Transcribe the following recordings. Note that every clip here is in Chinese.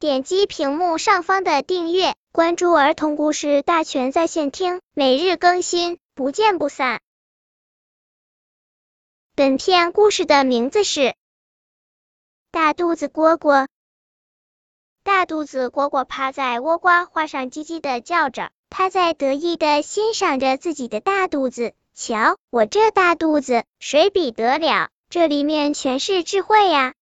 点击屏幕上方的订阅，关注儿童故事大全在线听，每日更新，不见不散。本片故事的名字是《大肚子蝈蝈》。大肚子蝈蝈趴在倭瓜花上，叽叽的叫着，它在得意的欣赏着自己的大肚子。瞧，我这大肚子，谁比得了？这里面全是智慧呀！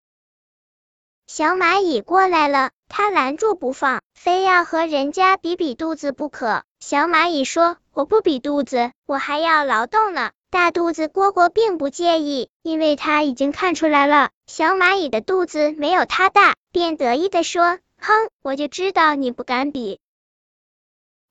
小蚂蚁过来了，它拦住不放，非要和人家比比肚子不可。小蚂蚁说：“我不比肚子，我还要劳动呢。”大肚子蝈蝈并不介意，因为它已经看出来了，小蚂蚁的肚子没有它大，便得意的说：“哼，我就知道你不敢比。”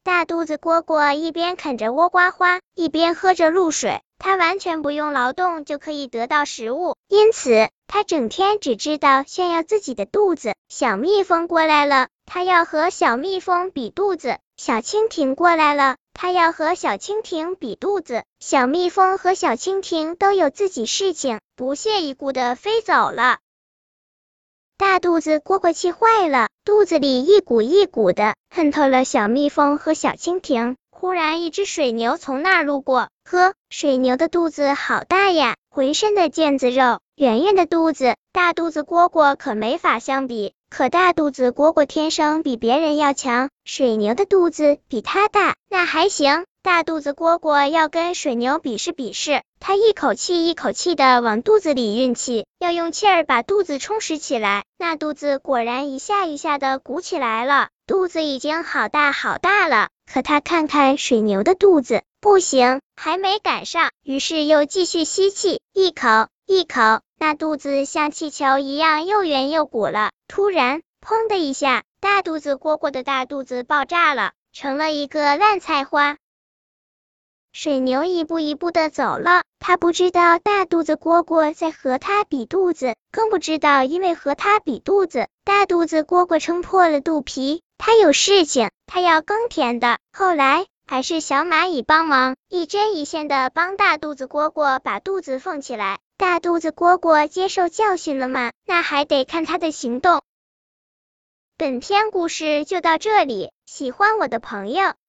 大肚子蝈蝈一边啃着倭瓜花，一边喝着露水。它完全不用劳动就可以得到食物，因此它整天只知道炫耀自己的肚子。小蜜蜂过来了，它要和小蜜蜂比肚子；小蜻蜓过来了，它要和小蜻蜓比肚子。小蜜蜂和小蜻蜓都有自己事情，不屑一顾的飞走了。大肚子蝈蝈气坏了，肚子里一鼓一鼓的，恨透了小蜜蜂和小蜻蜓。忽然，一只水牛从那儿路过。呵，水牛的肚子好大呀，浑身的腱子肉，圆圆的肚子。大肚子蝈蝈可没法相比。可大肚子蝈蝈天生比别人要强，水牛的肚子比它大，那还行。大肚子蝈蝈要跟水牛比试比试，它一口气一口气的往肚子里运气，要用气儿把肚子充实起来。那肚子果然一下一下的鼓起来了，肚子已经好大好大了。可他看看水牛的肚子，不行，还没赶上。于是又继续吸气，一口一口，那肚子像气球一样又圆又鼓了。突然，砰的一下，大肚子蝈蝈的大肚子爆炸了，成了一个烂菜花。水牛一步一步的走了，他不知道大肚子蝈蝈在和他比肚子，更不知道因为和他比肚子，大肚子蝈蝈撑破了肚皮。他有事情，他要耕田的。后来还是小蚂蚁帮忙，一针一线的帮大肚子蝈蝈把肚子缝起来。大肚子蝈蝈接受教训了吗？那还得看他的行动。本篇故事就到这里，喜欢我的朋友